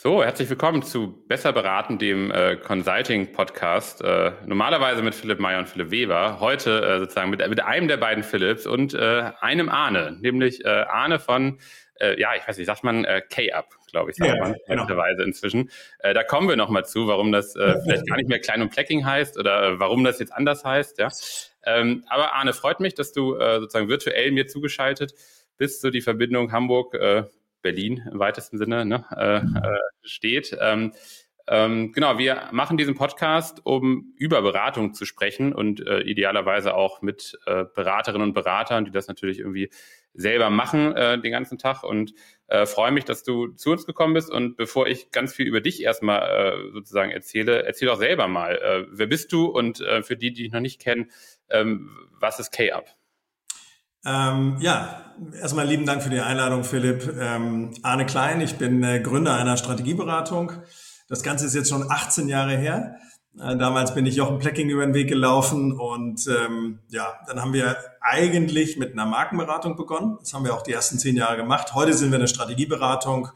So, herzlich willkommen zu Besser beraten, dem äh, Consulting-Podcast. Äh, normalerweise mit Philipp Meyer und Philipp Weber. Heute äh, sozusagen mit, mit einem der beiden Philipps und äh, einem Arne, nämlich äh, Arne von, äh, ja, ich weiß nicht, sagt man äh, K-Up, glaube ich, sagt ja, man genau. inzwischen. Äh, da kommen wir nochmal zu, warum das äh, vielleicht gar nicht mehr Klein und Plecking heißt oder äh, warum das jetzt anders heißt. Ja. Ähm, aber Arne, freut mich, dass du äh, sozusagen virtuell mir zugeschaltet bist, so die Verbindung Hamburg, äh, Berlin im weitesten Sinne ne, äh, äh, steht. Ähm, ähm, genau, wir machen diesen Podcast, um über Beratung zu sprechen und äh, idealerweise auch mit äh, Beraterinnen und Beratern, die das natürlich irgendwie selber machen äh, den ganzen Tag und äh, freue mich, dass du zu uns gekommen bist. Und bevor ich ganz viel über dich erstmal äh, sozusagen erzähle, erzähl doch selber mal, äh, wer bist du und äh, für die, die dich noch nicht kennen, ähm, was ist K-Up? Ähm, ja, erstmal lieben Dank für die Einladung, Philipp. Ähm, Arne Klein, ich bin äh, Gründer einer Strategieberatung. Das Ganze ist jetzt schon 18 Jahre her. Äh, damals bin ich Jochen Plecking über den Weg gelaufen und ähm, ja, dann haben wir eigentlich mit einer Markenberatung begonnen. Das haben wir auch die ersten zehn Jahre gemacht. Heute sind wir eine Strategieberatung,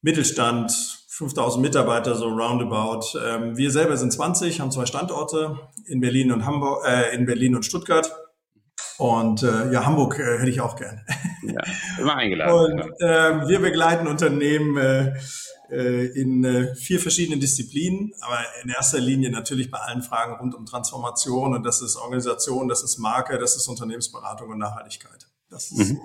Mittelstand, 5000 Mitarbeiter, so roundabout. Ähm, wir selber sind 20, haben zwei Standorte in Berlin und Hamburg, äh, in Berlin und Stuttgart und äh, ja, Hamburg äh, hätte ich auch gern. Ja, immer eingeladen. Und äh, wir begleiten Unternehmen äh, äh, in äh, vier verschiedenen Disziplinen, aber in erster Linie natürlich bei allen Fragen rund um Transformation und das ist Organisation, das ist Marke, das ist Unternehmensberatung und Nachhaltigkeit. Das ist mhm.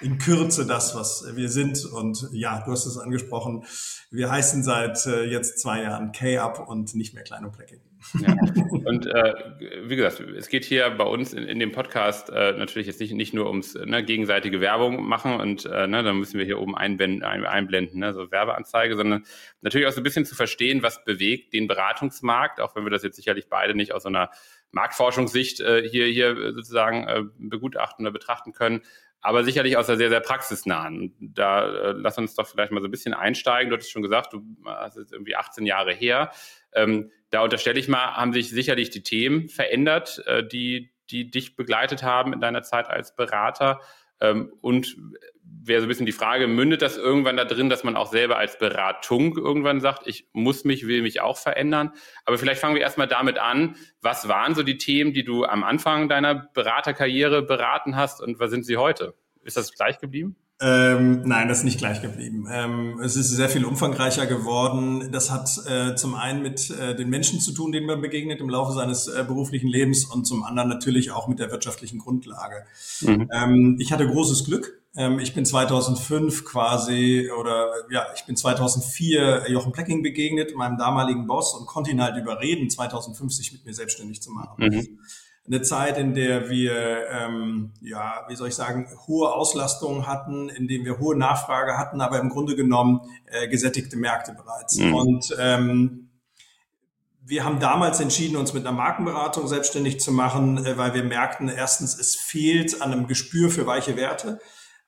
In Kürze das, was wir sind. Und ja, du hast es angesprochen. Wir heißen seit äh, jetzt zwei Jahren K-Up und nicht mehr Klein und Pleckig. Ja. Und äh, wie gesagt, es geht hier bei uns in, in dem Podcast äh, natürlich jetzt nicht, nicht nur ums ne, gegenseitige Werbung machen und äh, ne, dann müssen wir hier oben einblenden, ein, einblenden, ne, so Werbeanzeige, sondern natürlich auch so ein bisschen zu verstehen, was bewegt den Beratungsmarkt, auch wenn wir das jetzt sicherlich beide nicht aus so einer Marktforschungssicht äh, hier, hier sozusagen äh, begutachten oder betrachten können, aber sicherlich aus der sehr, sehr praxisnahen. Da äh, lass uns doch vielleicht mal so ein bisschen einsteigen. Du hattest schon gesagt, du hast jetzt irgendwie 18 Jahre her. Ähm, da unterstelle ich mal, haben sich sicherlich die Themen verändert, äh, die, die dich begleitet haben in deiner Zeit als Berater. Ähm, und wäre so ein bisschen die Frage, mündet das irgendwann da drin, dass man auch selber als Beratung irgendwann sagt, ich muss mich, will mich auch verändern? Aber vielleicht fangen wir erstmal damit an. Was waren so die Themen, die du am Anfang deiner Beraterkarriere beraten hast und was sind sie heute? Ist das gleich geblieben? Ähm, nein, das ist nicht gleich geblieben. Ähm, es ist sehr viel umfangreicher geworden. Das hat äh, zum einen mit äh, den Menschen zu tun, denen man begegnet im Laufe seines äh, beruflichen Lebens und zum anderen natürlich auch mit der wirtschaftlichen Grundlage. Mhm. Ähm, ich hatte großes Glück. Ähm, ich bin 2005 quasi oder ja, ich bin 2004 Jochen Plecking begegnet, meinem damaligen Boss und konnte ihn halt überreden, 2050 mit mir selbstständig zu machen. Mhm eine Zeit, in der wir, ähm, ja, wie soll ich sagen, hohe Auslastung hatten, in dem wir hohe Nachfrage hatten, aber im Grunde genommen äh, gesättigte Märkte bereits. Mhm. Und ähm, wir haben damals entschieden, uns mit einer Markenberatung selbstständig zu machen, äh, weil wir merkten, erstens, es fehlt an einem Gespür für weiche Werte.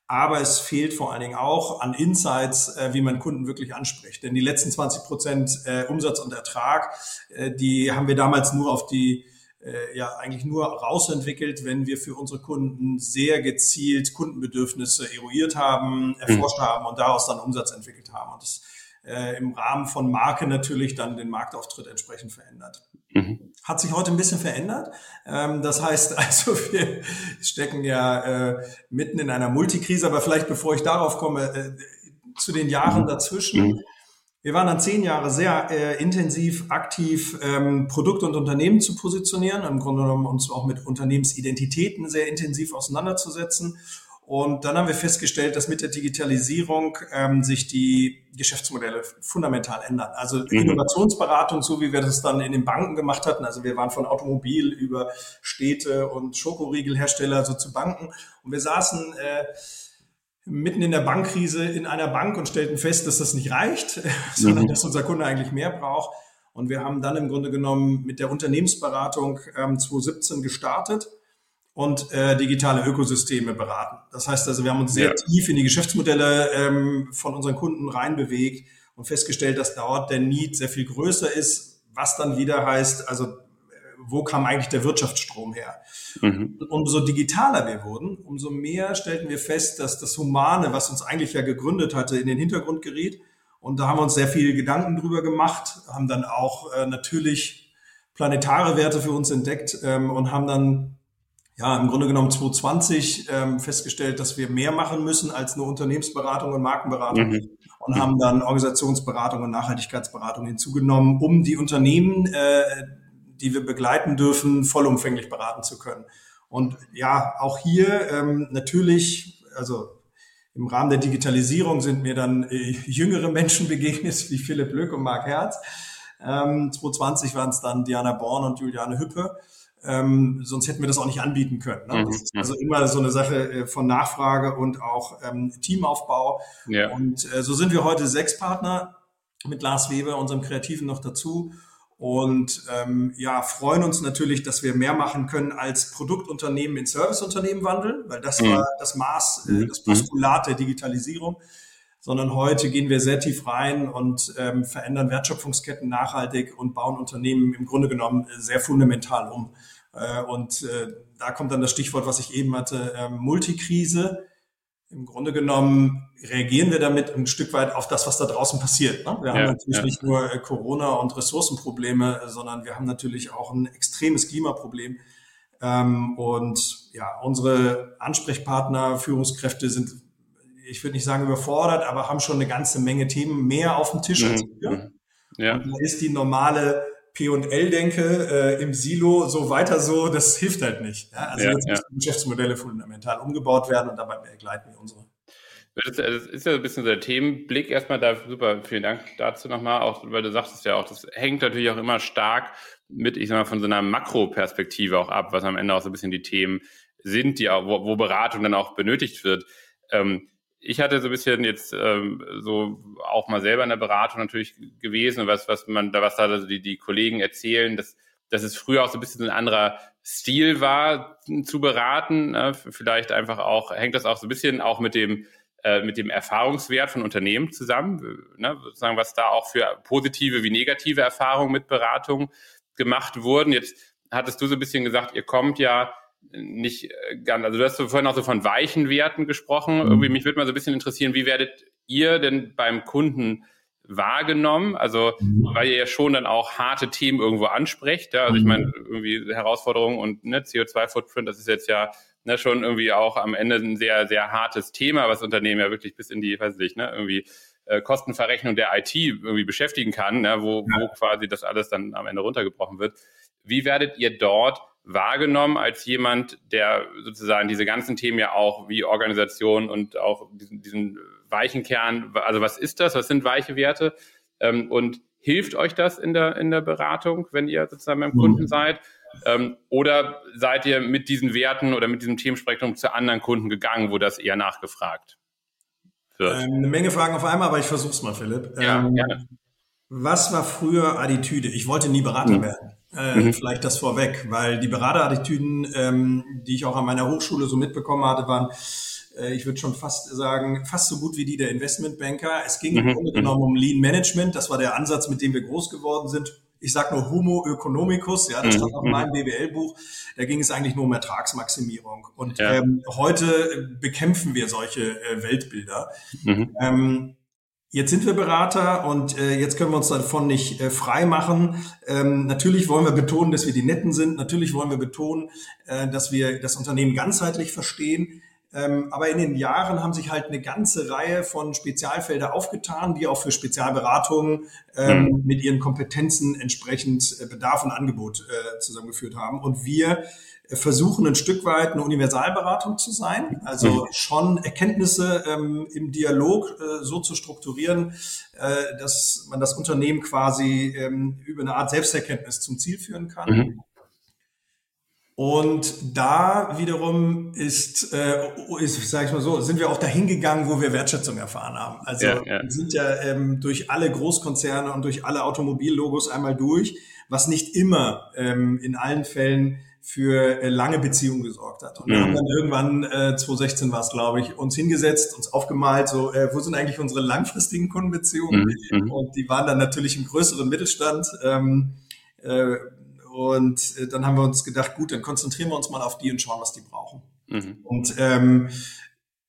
Aber es fehlt vor allen Dingen auch an Insights, äh, wie man Kunden wirklich anspricht. Denn die letzten 20 Prozent äh, Umsatz und Ertrag, äh, die haben wir damals nur auf die äh, ja eigentlich nur rausentwickelt, wenn wir für unsere Kunden sehr gezielt Kundenbedürfnisse eruiert haben, mhm. erforscht mhm. haben und daraus dann Umsatz entwickelt haben. Und das äh, im Rahmen von Marke natürlich dann den Marktauftritt entsprechend verändert. Mhm. Hat sich heute ein bisschen verändert. Ähm, das heißt also, wir stecken ja äh, mitten in einer Multikrise, aber vielleicht bevor ich darauf komme, äh, zu den Jahren mhm. dazwischen. Mhm. Wir waren dann zehn Jahre sehr äh, intensiv aktiv, ähm, Produkte und Unternehmen zu positionieren, im Grunde genommen uns auch mit Unternehmensidentitäten sehr intensiv auseinanderzusetzen. Und dann haben wir festgestellt, dass mit der Digitalisierung ähm, sich die Geschäftsmodelle fundamental ändern. Also mhm. Innovationsberatung, so wie wir das dann in den Banken gemacht hatten. Also wir waren von Automobil über Städte und Schokoriegelhersteller so zu Banken. Und wir saßen äh, mitten in der Bankkrise in einer Bank und stellten fest, dass das nicht reicht, sondern mhm. dass unser Kunde eigentlich mehr braucht. Und wir haben dann im Grunde genommen mit der Unternehmensberatung ähm, 2017 gestartet und äh, digitale Ökosysteme beraten. Das heißt also, wir haben uns sehr ja. tief in die Geschäftsmodelle ähm, von unseren Kunden reinbewegt und festgestellt, dass dort der Need sehr viel größer ist, was dann wieder heißt, also wo kam eigentlich der Wirtschaftsstrom her? Mhm. Umso digitaler wir wurden, umso mehr stellten wir fest, dass das Humane, was uns eigentlich ja gegründet hatte, in den Hintergrund geriet. Und da haben wir uns sehr viel Gedanken drüber gemacht, haben dann auch äh, natürlich planetare Werte für uns entdeckt ähm, und haben dann ja im Grunde genommen 2020 ähm, festgestellt, dass wir mehr machen müssen als nur Unternehmensberatung und Markenberatung mhm. und haben dann Organisationsberatung und Nachhaltigkeitsberatung hinzugenommen, um die Unternehmen, äh, die wir begleiten dürfen, vollumfänglich beraten zu können. Und ja, auch hier ähm, natürlich, also im Rahmen der Digitalisierung sind mir dann äh, jüngere Menschen begegnet, wie Philipp Lück und Marc Herz. Ähm, 2020 waren es dann Diana Born und Juliane Hüppe. Ähm, sonst hätten wir das auch nicht anbieten können. Ne? Das ist mhm. also immer so eine Sache äh, von Nachfrage und auch ähm, Teamaufbau. Ja. Und äh, so sind wir heute sechs Partner mit Lars Weber, unserem Kreativen, noch dazu und ähm, ja, freuen uns natürlich, dass wir mehr machen können als Produktunternehmen in Serviceunternehmen wandeln, weil das mhm. war das Maß, äh, mhm. das Postulat der Digitalisierung, sondern heute gehen wir sehr tief rein und ähm, verändern Wertschöpfungsketten nachhaltig und bauen Unternehmen im Grunde genommen sehr fundamental um. Äh, und äh, da kommt dann das Stichwort, was ich eben hatte, äh, Multikrise im Grunde genommen reagieren wir damit ein Stück weit auf das, was da draußen passiert. Ne? Wir ja, haben natürlich ja. nicht nur äh, Corona und Ressourcenprobleme, sondern wir haben natürlich auch ein extremes Klimaproblem. Ähm, und ja, unsere Ansprechpartner, Führungskräfte sind, ich würde nicht sagen überfordert, aber haben schon eine ganze Menge Themen mehr auf dem Tisch mhm. als wir. Ja. Und da ist die normale P&L-Denke äh, im Silo so weiter so, das hilft halt nicht. Ja? Also ja, jetzt müssen ja. Geschäftsmodelle fundamental umgebaut werden und dabei begleiten wir unsere. Das ist ja ein bisschen so der Themenblick. Erstmal da super, vielen Dank dazu nochmal, auch weil du sagtest ja auch, das hängt natürlich auch immer stark mit, ich sag mal, von so einer Makroperspektive auch ab, was am Ende auch so ein bisschen die Themen sind, die auch, wo, wo Beratung dann auch benötigt wird. Ähm, ich hatte so ein bisschen jetzt ähm, so auch mal selber in der Beratung natürlich gewesen, was, was man da, was da die, die Kollegen erzählen, dass, dass es früher auch so ein bisschen ein anderer Stil war zu beraten. Ne? Vielleicht einfach auch, hängt das auch so ein bisschen auch mit dem, äh, mit dem Erfahrungswert von Unternehmen zusammen, ne? sozusagen, was da auch für positive wie negative Erfahrungen mit Beratung gemacht wurden. Jetzt hattest du so ein bisschen gesagt, ihr kommt ja nicht äh, ganz, also du hast vorhin auch so von weichen Werten gesprochen. Mhm. Irgendwie mich würde mal so ein bisschen interessieren, wie werdet ihr denn beim Kunden wahrgenommen? Also, mhm. weil ihr ja schon dann auch harte Themen irgendwo ansprecht. Ja? Also ich mhm. meine, irgendwie Herausforderungen und ne, CO2-Footprint, das ist jetzt ja ne, schon irgendwie auch am Ende ein sehr, sehr hartes Thema, was Unternehmen ja wirklich bis in die, weiß ich, ne, irgendwie äh, Kostenverrechnung der IT irgendwie beschäftigen kann, ne, wo, wo quasi das alles dann am Ende runtergebrochen wird. Wie werdet ihr dort wahrgenommen als jemand, der sozusagen diese ganzen Themen ja auch wie Organisation und auch diesen, diesen weichen Kern, also was ist das, was sind weiche Werte ähm, und hilft euch das in der, in der Beratung, wenn ihr sozusagen beim Kunden mhm. seid? Ähm, oder seid ihr mit diesen Werten oder mit diesem Themenspektrum zu anderen Kunden gegangen, wo das eher nachgefragt wird? Ähm, eine Menge Fragen auf einmal, aber ich versuch's mal, Philipp. Ja, ähm, gerne. Was war früher Attitüde? Ich wollte nie Berater mhm. werden. Äh, mhm. Vielleicht das vorweg, weil die Beraterattitüden, ähm, die ich auch an meiner Hochschule so mitbekommen hatte, waren, äh, ich würde schon fast sagen, fast so gut wie die der Investmentbanker. Es ging mhm. im Grunde mhm. genommen um Lean Management. Das war der Ansatz, mit dem wir groß geworden sind. Ich sage nur Homo economicus, ja, das mhm. stand auch in mhm. meinem BWL-Buch. Da ging es eigentlich nur um Ertragsmaximierung. Und ja. ähm, heute bekämpfen wir solche äh, Weltbilder. Mhm. Ähm, Jetzt sind wir Berater und äh, jetzt können wir uns davon nicht äh, frei machen. Ähm, natürlich wollen wir betonen, dass wir die Netten sind. Natürlich wollen wir betonen, äh, dass wir das Unternehmen ganzheitlich verstehen. Ähm, aber in den Jahren haben sich halt eine ganze Reihe von Spezialfelder aufgetan, die auch für Spezialberatungen ähm, mhm. mit ihren Kompetenzen entsprechend äh, Bedarf und Angebot äh, zusammengeführt haben. Und wir versuchen ein Stück weit eine Universalberatung zu sein, also mhm. schon Erkenntnisse ähm, im Dialog äh, so zu strukturieren, äh, dass man das Unternehmen quasi ähm, über eine Art Selbsterkenntnis zum Ziel führen kann. Mhm. Und da wiederum ist, äh, ist sage ich mal so, sind wir auch dahin gegangen, wo wir Wertschätzung erfahren haben. Also ja, ja. sind ja ähm, durch alle Großkonzerne und durch alle Automobillogos einmal durch, was nicht immer ähm, in allen Fällen für äh, lange Beziehungen gesorgt hat. Und wir haben mhm. dann irgendwann, äh, 2016 war es, glaube ich, uns hingesetzt, uns aufgemalt, so, äh, wo sind eigentlich unsere langfristigen Kundenbeziehungen? Mhm. mhm. Und die waren dann natürlich im größeren Mittelstand. Ähm, äh, und äh, dann haben wir uns gedacht, gut, dann konzentrieren wir uns mal auf die und schauen, was die brauchen. Mhm. Und ähm,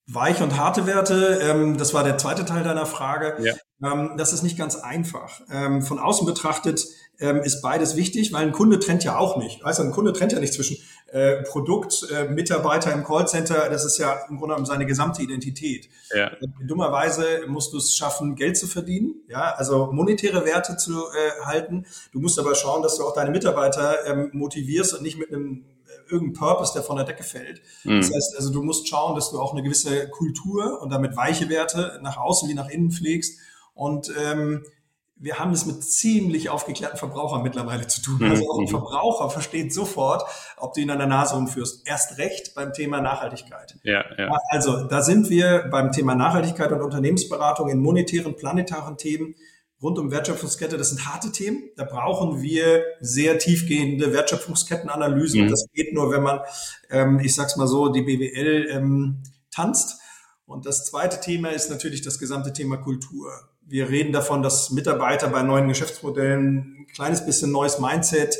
Weiche und harte Werte, ähm, das war der zweite Teil deiner Frage. Ja. Ähm, das ist nicht ganz einfach. Ähm, von außen betrachtet ähm, ist beides wichtig, weil ein Kunde trennt ja auch nicht. Weißt du, ein Kunde trennt ja nicht zwischen äh, Produkt, äh, Mitarbeiter im Callcenter, das ist ja im Grunde genommen seine gesamte Identität. Ja. Äh, dummerweise musst du es schaffen, Geld zu verdienen, ja, also monetäre Werte zu äh, halten. Du musst aber schauen, dass du auch deine Mitarbeiter ähm, motivierst und nicht mit einem irgendein Purpose, der von der Decke fällt. Mhm. Das heißt, also du musst schauen, dass du auch eine gewisse Kultur und damit weiche Werte nach außen wie nach innen pflegst. Und ähm, wir haben es mit ziemlich aufgeklärten Verbrauchern mittlerweile zu tun. Also auch ein mhm. Verbraucher versteht sofort, ob du ihn an der Nase rumführst. Erst recht beim Thema Nachhaltigkeit. Ja, ja. Also da sind wir beim Thema Nachhaltigkeit und Unternehmensberatung in monetären, planetaren Themen rund um Wertschöpfungskette, das sind harte Themen. Da brauchen wir sehr tiefgehende Wertschöpfungskettenanalysen. Mhm. Das geht nur, wenn man, ähm, ich sag's mal so, die BWL ähm, tanzt. Und das zweite Thema ist natürlich das gesamte Thema Kultur. Wir reden davon, dass Mitarbeiter bei neuen Geschäftsmodellen ein kleines bisschen neues Mindset,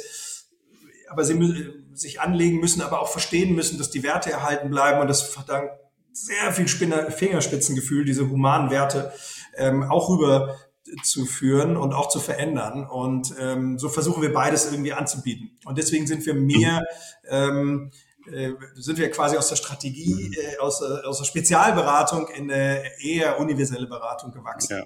aber sie müssen sich anlegen müssen, aber auch verstehen müssen, dass die Werte erhalten bleiben und das verdankt sehr viel Fingerspitzengefühl, diese humanen Werte ähm, auch rüber zu führen und auch zu verändern. Und ähm, so versuchen wir beides irgendwie anzubieten. Und deswegen sind wir mehr, ähm, äh, sind wir quasi aus der Strategie, äh, aus, aus der Spezialberatung in eine eher universelle Beratung gewachsen. Ja.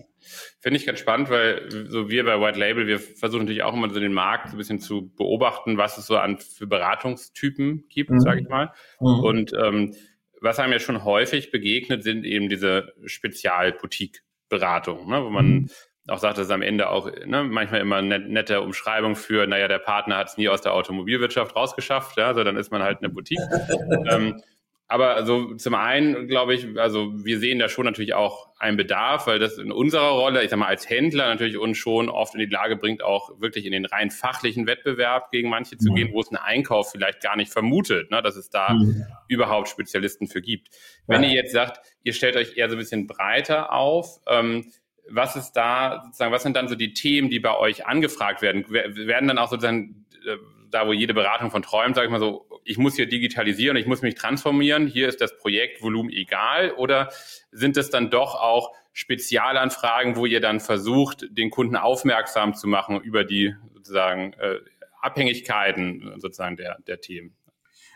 Finde ich ganz spannend, weil so wir bei White Label, wir versuchen natürlich auch immer so den Markt so ein bisschen zu beobachten, was es so an für Beratungstypen gibt, mhm. sage ich mal. Mhm. Und ähm, was einem ja schon häufig begegnet, sind eben diese Spezialboutique-Beratungen, ne, wo man mhm auch sagt, dass am Ende auch ne, manchmal immer net, nette Umschreibung für, naja, der Partner hat es nie aus der Automobilwirtschaft rausgeschafft, ja, so dann ist man halt eine Boutique. ähm, aber also zum einen glaube ich, also wir sehen da schon natürlich auch einen Bedarf, weil das in unserer Rolle, ich sag mal als Händler natürlich uns schon oft in die Lage bringt, auch wirklich in den rein fachlichen Wettbewerb gegen manche zu mhm. gehen, wo es ein Einkauf vielleicht gar nicht vermutet, ne, dass es da mhm. überhaupt Spezialisten für gibt. Wenn ja. ihr jetzt sagt, ihr stellt euch eher so ein bisschen breiter auf, ähm, was ist da sozusagen, was sind dann so die Themen, die bei euch angefragt werden? Werden dann auch sozusagen äh, da, wo jede Beratung von träumt, sage ich mal so, ich muss hier digitalisieren, ich muss mich transformieren, hier ist das Projektvolumen egal oder sind es dann doch auch Spezialanfragen, wo ihr dann versucht, den Kunden aufmerksam zu machen über die sozusagen äh, Abhängigkeiten sozusagen der, der Themen?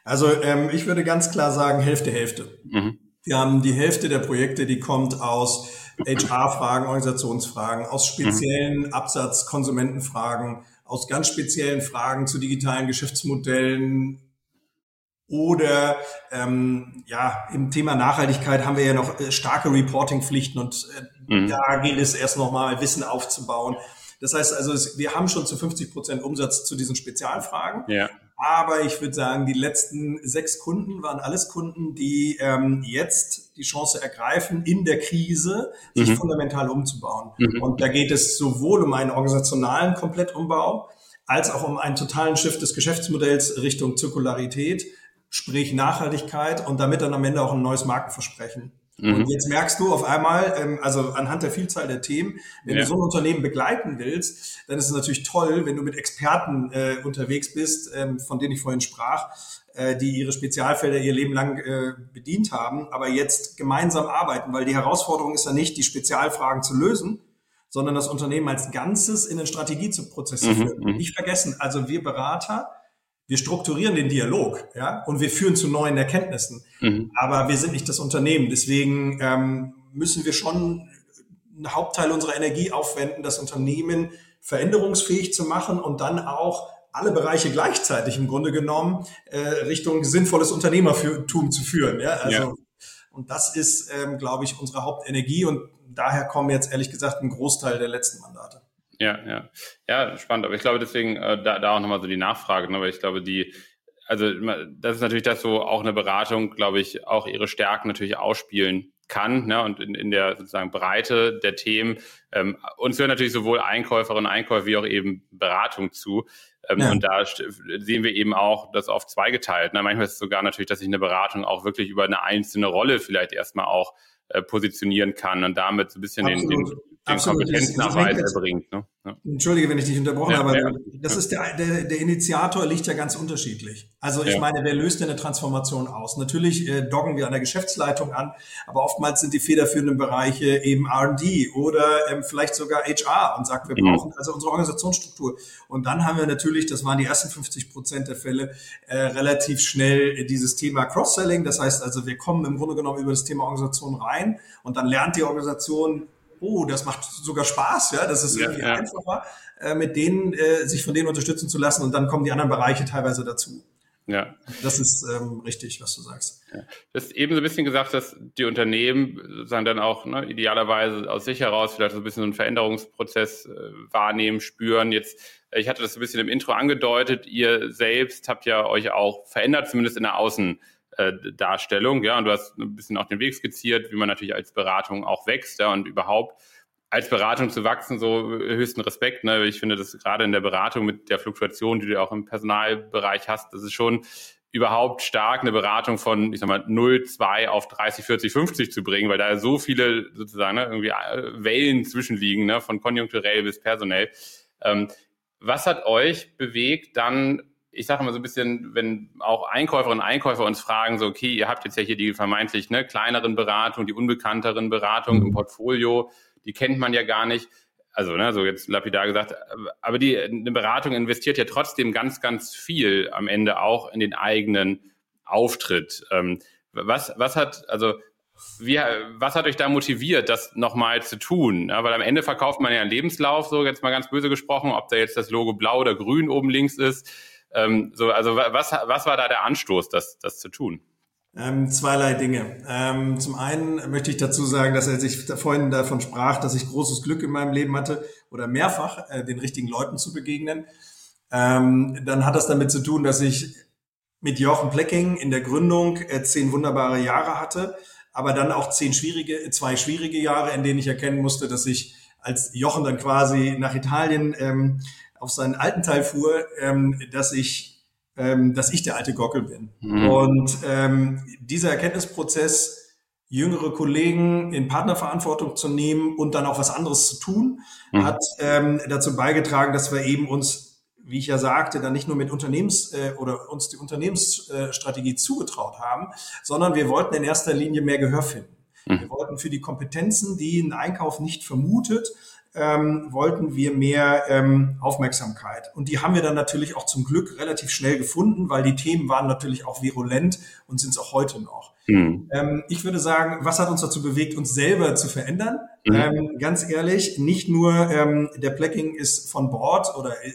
Also ähm, ich würde ganz klar sagen, Hälfte, Hälfte. Mhm. Wir haben die Hälfte der Projekte, die kommt aus HR-Fragen, Organisationsfragen, aus speziellen mhm. Absatz, Konsumentenfragen, aus ganz speziellen Fragen zu digitalen Geschäftsmodellen, oder ähm, ja, im Thema Nachhaltigkeit haben wir ja noch äh, starke Reporting-Pflichten und äh, mhm. da gilt es erst nochmal Wissen aufzubauen. Das heißt also, es, wir haben schon zu 50 Prozent Umsatz zu diesen Spezialfragen. Ja. Aber ich würde sagen, die letzten sechs Kunden waren alles Kunden, die ähm, jetzt die Chance ergreifen, in der Krise sich mhm. fundamental umzubauen. Mhm. Und da geht es sowohl um einen organisationalen Komplettumbau, als auch um einen totalen Shift des Geschäftsmodells Richtung Zirkularität, sprich Nachhaltigkeit und damit dann am Ende auch ein neues Markenversprechen. Mhm. Und jetzt merkst du auf einmal, ähm, also anhand der Vielzahl der Themen, wenn ja. du so ein Unternehmen begleiten willst, dann ist es natürlich toll, wenn du mit Experten äh, unterwegs bist, ähm, von denen ich vorhin sprach, äh, die ihre Spezialfelder ihr Leben lang äh, bedient haben, aber jetzt gemeinsam arbeiten, weil die Herausforderung ist ja nicht, die Spezialfragen zu lösen, sondern das Unternehmen als Ganzes in den Strategieprozess zu mhm, führen. Mhm. Nicht vergessen, also wir Berater, wir strukturieren den Dialog, ja, und wir führen zu neuen Erkenntnissen. Mhm. Aber wir sind nicht das Unternehmen. Deswegen ähm, müssen wir schon einen Hauptteil unserer Energie aufwenden, das Unternehmen veränderungsfähig zu machen und dann auch alle Bereiche gleichzeitig im Grunde genommen äh, Richtung sinnvolles Unternehmertum zu führen. Ja? Also, ja. Und das ist, ähm, glaube ich, unsere Hauptenergie und daher kommen jetzt ehrlich gesagt ein Großteil der letzten Mandate. Ja, ja. Ja, spannend. Aber ich glaube deswegen, äh, da, da auch nochmal so die Nachfrage, ne? weil ich glaube, die, also das ist natürlich das, wo auch eine Beratung, glaube ich, auch ihre Stärken natürlich ausspielen kann ne? und in, in der sozusagen Breite der Themen. Ähm, uns hören natürlich sowohl Einkäuferinnen und Einkäufer wie auch eben Beratung zu. Ähm, ja. Und da sehen wir eben auch das oft zweigeteilt. Ne? Manchmal ist es sogar natürlich, dass sich eine Beratung auch wirklich über eine einzelne Rolle vielleicht erstmal auch äh, positionieren kann und damit so ein bisschen den, den, den Kompetenznachweis erbringt. Ne? Ja. Entschuldige, wenn ich dich unterbrochen ja, habe, ja, das ist der, der, der Initiator liegt ja ganz unterschiedlich. Also ich meine, wer löst denn eine Transformation aus? Natürlich äh, doggen wir an der Geschäftsleitung an, aber oftmals sind die federführenden Bereiche eben R&D oder ähm, vielleicht sogar HR und sagt, wir mhm. brauchen also unsere Organisationsstruktur. Und dann haben wir natürlich, das waren die ersten 50 Prozent der Fälle, äh, relativ schnell dieses Thema Cross-Selling. Das heißt also, wir kommen im Grunde genommen über das Thema Organisation rein und dann lernt die Organisation oh, das macht sogar Spaß, ja, das ist ja, irgendwie ja. einfacher, äh, mit denen, äh, sich von denen unterstützen zu lassen und dann kommen die anderen Bereiche teilweise dazu. Ja. Das ist ähm, richtig, was du sagst. Ja. Du hast eben so ein bisschen gesagt, dass die Unternehmen sozusagen dann auch ne, idealerweise aus sich heraus vielleicht so ein bisschen so einen Veränderungsprozess äh, wahrnehmen, spüren. Jetzt, ich hatte das ein bisschen im Intro angedeutet, ihr selbst habt ja euch auch verändert, zumindest in der Außen äh, Darstellung, ja, und du hast ein bisschen auch den Weg skizziert, wie man natürlich als Beratung auch wächst, ja, und überhaupt als Beratung zu wachsen, so höchsten Respekt. Ne? Ich finde, das gerade in der Beratung mit der Fluktuation, die du auch im Personalbereich hast, das ist schon überhaupt stark eine Beratung von, ich sag mal, 0, 2 auf 30, 40, 50 zu bringen, weil da so viele sozusagen ne, irgendwie äh, Wellen zwischenliegen, ne, von konjunkturell bis personell. Ähm, was hat euch bewegt, dann ich sage immer so ein bisschen, wenn auch Einkäuferinnen und Einkäufer uns fragen, so, okay, ihr habt jetzt ja hier die vermeintlich ne, kleineren Beratungen, die unbekannteren Beratungen im mhm. Portfolio, die kennt man ja gar nicht. Also, ne, so jetzt lapidar gesagt, aber die eine Beratung investiert ja trotzdem ganz, ganz viel am Ende auch in den eigenen Auftritt. Ähm, was, was hat, also wie, was hat euch da motiviert, das nochmal zu tun? Ja, weil am Ende verkauft man ja einen Lebenslauf, so jetzt mal ganz böse gesprochen, ob da jetzt das Logo blau oder grün oben links ist. Ähm, so, also was, was war da der Anstoß, das, das zu tun? Ähm, zweierlei Dinge. Ähm, zum einen möchte ich dazu sagen, dass er sich vorhin davon sprach, dass ich großes Glück in meinem Leben hatte oder mehrfach äh, den richtigen Leuten zu begegnen. Ähm, dann hat das damit zu tun, dass ich mit Jochen Plecking in der Gründung äh, zehn wunderbare Jahre hatte, aber dann auch zehn schwierige, zwei schwierige Jahre, in denen ich erkennen musste, dass ich als Jochen dann quasi nach Italien ähm, auf seinen alten Teil fuhr, ähm, dass ich, ähm, dass ich der alte Gockel bin. Mhm. Und ähm, dieser Erkenntnisprozess, jüngere Kollegen in Partnerverantwortung zu nehmen und dann auch was anderes zu tun, mhm. hat ähm, dazu beigetragen, dass wir eben uns wie ich ja sagte, dann nicht nur mit Unternehmens- äh, oder uns die Unternehmensstrategie zugetraut haben, sondern wir wollten in erster Linie mehr Gehör finden. Mhm. Wir wollten für die Kompetenzen, die ein Einkauf nicht vermutet, ähm, wollten wir mehr ähm, Aufmerksamkeit. Und die haben wir dann natürlich auch zum Glück relativ schnell gefunden, weil die Themen waren natürlich auch virulent und sind es auch heute noch. Mhm. Ähm, ich würde sagen, was hat uns dazu bewegt, uns selber zu verändern? Mhm. Ähm, ganz ehrlich, nicht nur ähm, der Blacking ist von Bord oder äh,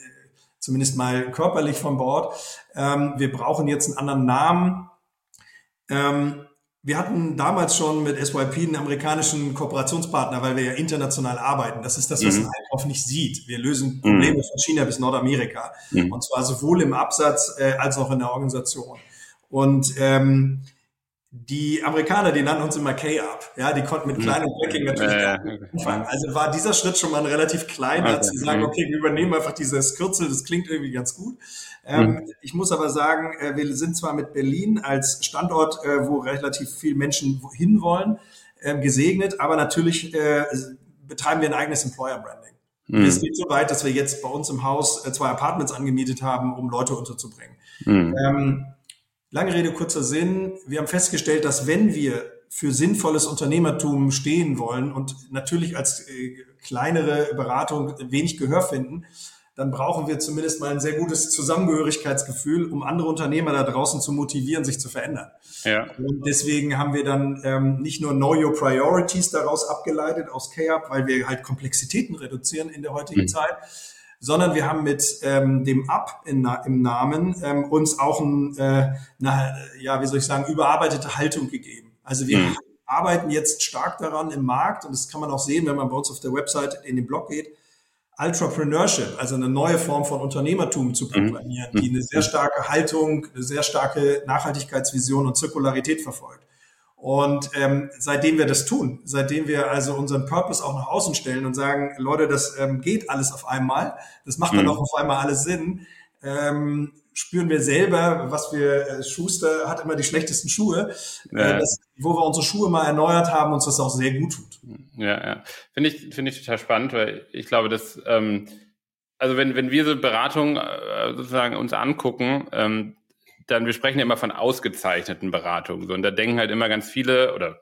zumindest mal körperlich von Bord. Ähm, wir brauchen jetzt einen anderen Namen. Ähm, wir hatten damals schon mit SYP einen amerikanischen Kooperationspartner, weil wir ja international arbeiten. Das ist das, was mhm. ein Einkauf nicht sieht. Wir lösen Probleme mhm. von China bis Nordamerika. Mhm. Und zwar sowohl im Absatz äh, als auch in der Organisation. Und ähm, die Amerikaner, die nannten uns immer K-Up. Ja, die konnten mit mhm. kleinem Backing natürlich äh, anfangen. Also war dieser Schritt schon mal relativ klein, okay. als sie sagen, mhm. okay, wir übernehmen einfach dieses Kürzel, das klingt irgendwie ganz gut. Ähm, mhm. Ich muss aber sagen, äh, wir sind zwar mit Berlin als Standort, äh, wo relativ viele Menschen hinwollen, äh, gesegnet, aber natürlich äh, betreiben wir ein eigenes Employer Branding. Mhm. Es geht so weit, dass wir jetzt bei uns im Haus zwei Apartments angemietet haben, um Leute unterzubringen. Mhm. Ähm, Lange Rede, kurzer Sinn. Wir haben festgestellt, dass wenn wir für sinnvolles Unternehmertum stehen wollen und natürlich als äh, kleinere Beratung wenig Gehör finden, dann brauchen wir zumindest mal ein sehr gutes Zusammengehörigkeitsgefühl, um andere Unternehmer da draußen zu motivieren, sich zu verändern. Ja. Und deswegen haben wir dann ähm, nicht nur Know Your Priorities daraus abgeleitet aus K-Up, weil wir halt Komplexitäten reduzieren in der heutigen mhm. Zeit, sondern wir haben mit ähm, dem Up in, im Namen ähm, uns auch ein, äh, eine, ja, wie soll ich sagen, überarbeitete Haltung gegeben. Also wir mhm. arbeiten jetzt stark daran im Markt und das kann man auch sehen, wenn man bei uns auf der Website in den Blog geht, Ultrapreneurship, also eine neue Form von Unternehmertum zu mhm. proklamieren, mhm. die eine sehr starke Haltung, eine sehr starke Nachhaltigkeitsvision und Zirkularität verfolgt. Und ähm, seitdem wir das tun, seitdem wir also unseren Purpose auch nach außen stellen und sagen, Leute, das ähm, geht alles auf einmal, das macht dann mhm. auch auf einmal alles Sinn, ähm, spüren wir selber, was wir, äh, Schuster hat immer die schlechtesten Schuhe, äh, das, wo wir unsere Schuhe mal erneuert haben, uns das auch sehr gut tut. Ja, ja. Finde ich, finde ich total spannend, weil ich glaube, dass ähm, also wenn, wenn wir so Beratung äh, sozusagen uns angucken, ähm, dann wir sprechen ja immer von ausgezeichneten Beratungen. So, und da denken halt immer ganz viele oder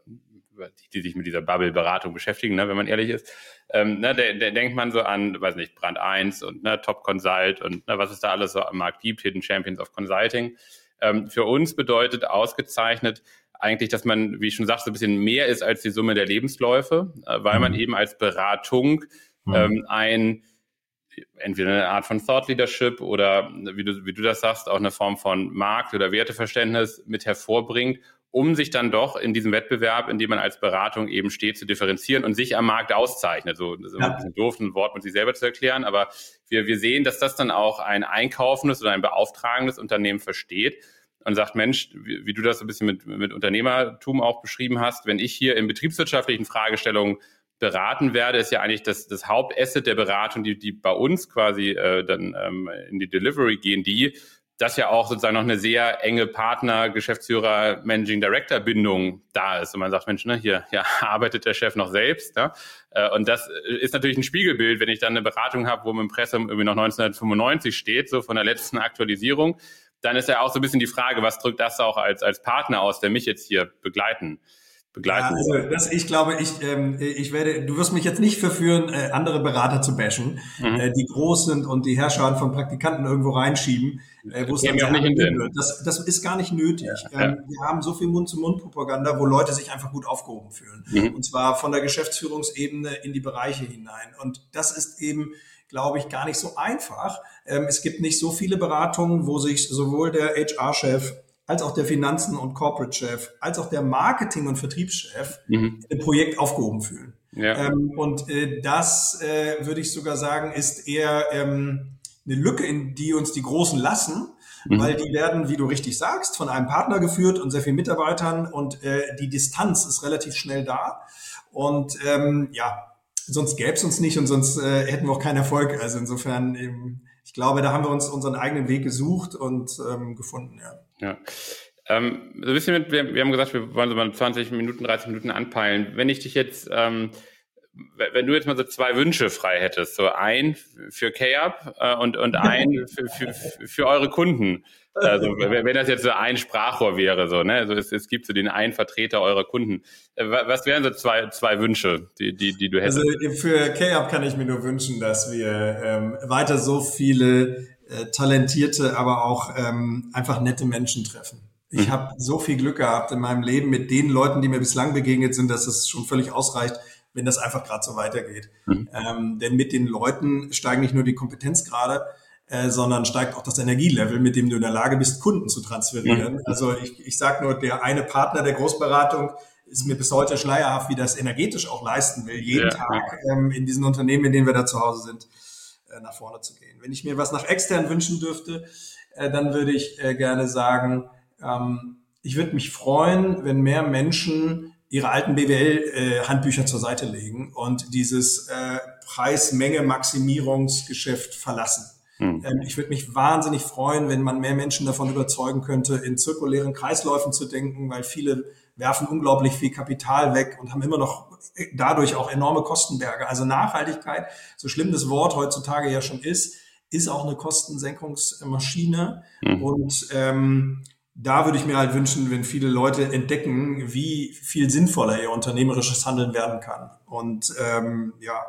die sich mit dieser Bubble-Beratung beschäftigen, ne, wenn man ehrlich ist, ähm, ne, der, der denkt man so an, weiß nicht, Brand 1 und ne, Top Consult und ne, was es da alles so am Markt gibt, Hidden Champions of Consulting. Ähm, für uns bedeutet ausgezeichnet eigentlich, dass man, wie ich schon sagte, so ein bisschen mehr ist als die Summe der Lebensläufe, äh, weil mhm. man eben als Beratung mhm. ähm, ein entweder eine Art von Thought Leadership oder wie du, wie du das sagst, auch eine Form von Markt- oder Werteverständnis mit hervorbringt, um sich dann doch in diesem Wettbewerb, in dem man als Beratung eben steht, zu differenzieren und sich am Markt auszeichnet. So, das ist ja. ein bisschen doof, ein Wort mit sich selber zu erklären, aber wir, wir sehen, dass das dann auch ein einkaufendes oder ein beauftragendes Unternehmen versteht und sagt, Mensch, wie, wie du das ein bisschen mit, mit Unternehmertum auch beschrieben hast, wenn ich hier in betriebswirtschaftlichen Fragestellungen beraten werde, ist ja eigentlich das, das Hauptasset der Beratung, die, die bei uns quasi äh, dann ähm, in die Delivery gehen, die dass ja auch sozusagen noch eine sehr enge Partner, Geschäftsführer, Managing Director Bindung da ist. Und man sagt, Mensch, ne, hier, hier arbeitet der Chef noch selbst. Ne? Und das ist natürlich ein Spiegelbild, wenn ich dann eine Beratung habe, wo im Impressum irgendwie noch 1995 steht, so von der letzten Aktualisierung, dann ist ja auch so ein bisschen die Frage, was drückt das auch als, als Partner aus, der mich jetzt hier begleiten begleiten. Ja, also das, ich glaube, ich, ähm, ich werde, du wirst mich jetzt nicht verführen, äh, andere Berater zu bashen, mhm. äh, die groß sind und die Herrscher von Praktikanten irgendwo reinschieben, äh, wo es dann nicht wird. Das, das ist gar nicht nötig. Ja, ähm, ja. Wir haben so viel Mund-zu-Mund-Propaganda, wo Leute sich einfach gut aufgehoben fühlen. Mhm. Und zwar von der Geschäftsführungsebene in die Bereiche hinein. Und das ist eben glaube ich, gar nicht so einfach. Ähm, es gibt nicht so viele Beratungen, wo sich sowohl der HR-Chef als auch der Finanzen- und Corporate-Chef, als auch der Marketing- und Vertriebschef mhm. im Projekt aufgehoben fühlen. Ja. Ähm, und äh, das, äh, würde ich sogar sagen, ist eher ähm, eine Lücke, in die uns die Großen lassen, mhm. weil die werden, wie du richtig sagst, von einem Partner geführt und sehr vielen Mitarbeitern und äh, die Distanz ist relativ schnell da. Und ähm, ja, sonst gäbe es uns nicht und sonst äh, hätten wir auch keinen Erfolg. Also insofern, eben, ich glaube, da haben wir uns unseren eigenen Weg gesucht und ähm, gefunden, ja. Ja. Ähm, so ein bisschen mit, wir, wir, haben gesagt, wir wollen so mal 20 Minuten, 30 Minuten anpeilen. Wenn ich dich jetzt, ähm, wenn du jetzt mal so zwei Wünsche frei hättest, so ein für K-Up äh, und, und ein für, für, für eure Kunden. Also wenn das jetzt so ein Sprachrohr wäre, so, ne? Also es, es gibt so den einen Vertreter eurer Kunden. Äh, was wären so zwei, zwei Wünsche, die, die, die du hättest? Also für K-Up kann ich mir nur wünschen, dass wir ähm, weiter so viele äh, talentierte, aber auch ähm, einfach nette Menschen treffen. Ich mhm. habe so viel Glück gehabt in meinem Leben mit den Leuten, die mir bislang begegnet sind, dass es schon völlig ausreicht, wenn das einfach gerade so weitergeht. Mhm. Ähm, denn mit den Leuten steigen nicht nur die Kompetenzgrade, äh, sondern steigt auch das Energielevel, mit dem du in der Lage bist, Kunden zu transferieren. Mhm. Also ich, ich sage nur, der eine Partner der Großberatung ist mir bis heute schleierhaft, wie das energetisch auch leisten will, jeden ja. Tag ähm, in diesen Unternehmen, in denen wir da zu Hause sind. Äh, nach vorne zu gehen. Wenn ich mir was nach extern wünschen dürfte, äh, dann würde ich äh, gerne sagen, ähm, ich würde mich freuen, wenn mehr Menschen ihre alten BWL-Handbücher zur Seite legen und dieses Preis-Menge-Maximierungsgeschäft verlassen. Hm. Ähm, ich würde mich wahnsinnig freuen, wenn man mehr Menschen davon überzeugen könnte, in zirkulären Kreisläufen zu denken, weil viele werfen unglaublich viel Kapital weg und haben immer noch dadurch auch enorme Kostenberge. Also Nachhaltigkeit, so schlimm das Wort heutzutage ja schon ist, ist auch eine Kostensenkungsmaschine. Mhm. Und ähm, da würde ich mir halt wünschen, wenn viele Leute entdecken, wie viel sinnvoller ihr unternehmerisches Handeln werden kann. Und ähm, ja,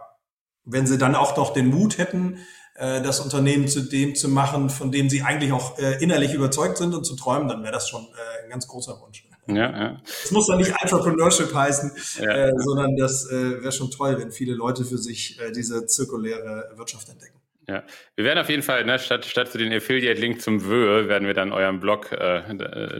wenn sie dann auch noch den Mut hätten, äh, das Unternehmen zu dem zu machen, von dem sie eigentlich auch äh, innerlich überzeugt sind und zu träumen, dann wäre das schon äh, ein ganz großer Wunsch. Ja, ja. Es muss dann nicht Entrepreneurship heißen, ja. äh, sondern das äh, wäre schon toll, wenn viele Leute für sich äh, diese zirkuläre Wirtschaft entdecken. Ja, wir werden auf jeden Fall, ne, statt, statt zu den Affiliate-Link zum WÖ, werden wir dann euren Blog äh,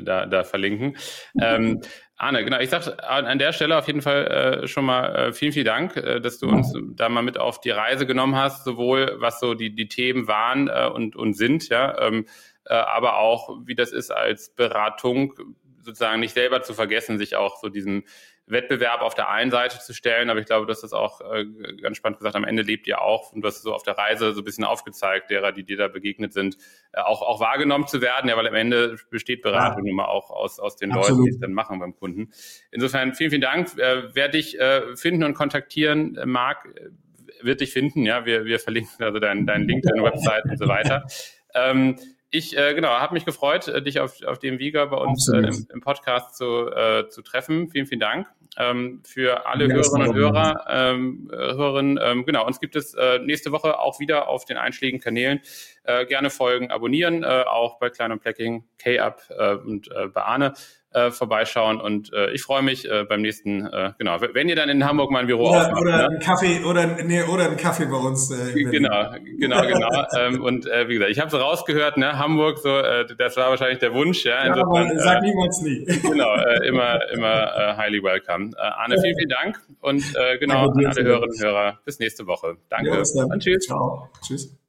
da, da verlinken. Ähm, Arne, genau, ich sage an der Stelle auf jeden Fall äh, schon mal äh, vielen, vielen Dank, äh, dass du uns da mal mit auf die Reise genommen hast, sowohl was so die, die Themen waren äh, und, und sind, ja, ähm, äh, aber auch, wie das ist als Beratung sozusagen nicht selber zu vergessen, sich auch so diesen Wettbewerb auf der einen Seite zu stellen, aber ich glaube, dass das auch äh, ganz spannend gesagt, am Ende lebt ihr auch und du hast so auf der Reise so ein bisschen aufgezeigt, derer, die dir da begegnet sind, äh, auch, auch wahrgenommen zu werden, ja, weil am Ende besteht Beratung ja. immer auch aus, aus den Absolut. Leuten, die es dann machen beim Kunden. Insofern vielen, vielen Dank. Äh, wer dich äh, finden und kontaktieren mag, wird dich finden. Ja, wir, wir verlinken also dein, dein LinkedIn-Website und so weiter. Ähm, ich äh, genau habe mich gefreut, äh, dich auf, auf dem Vega bei uns äh, im, im, Podcast zu, äh, zu treffen. Vielen, vielen Dank. Ähm, für alle ja, Hörerinnen und Hörer, ähm, äh, Hörerinnen, ähm, genau, uns gibt es äh, nächste Woche auch wieder auf den einschlägigen Kanälen. Äh, gerne folgen, abonnieren, äh, auch bei Klein und Plecking, K-Up äh, und äh, bei Arne äh, vorbeischauen und äh, ich freue mich äh, beim nächsten, äh, genau, wenn ihr dann in Hamburg mein Büro oder, aufmacht. Oder ne? einen Kaffee oder nee, oder einen Kaffee bei uns. Äh, genau, genau, genau. ähm, und äh, wie gesagt, ich habe so rausgehört, ne, Hamburg, so, äh, das war wahrscheinlich der Wunsch, ja. Ja sag äh, niemals nie. Genau, äh, immer, immer äh, highly welcome. Äh, Arne, vielen, vielen Dank und äh, genau an alle Hörerinnen und Hörer. Bis nächste Woche. Danke. Ja, und tschüss. Ciao. Tschüss.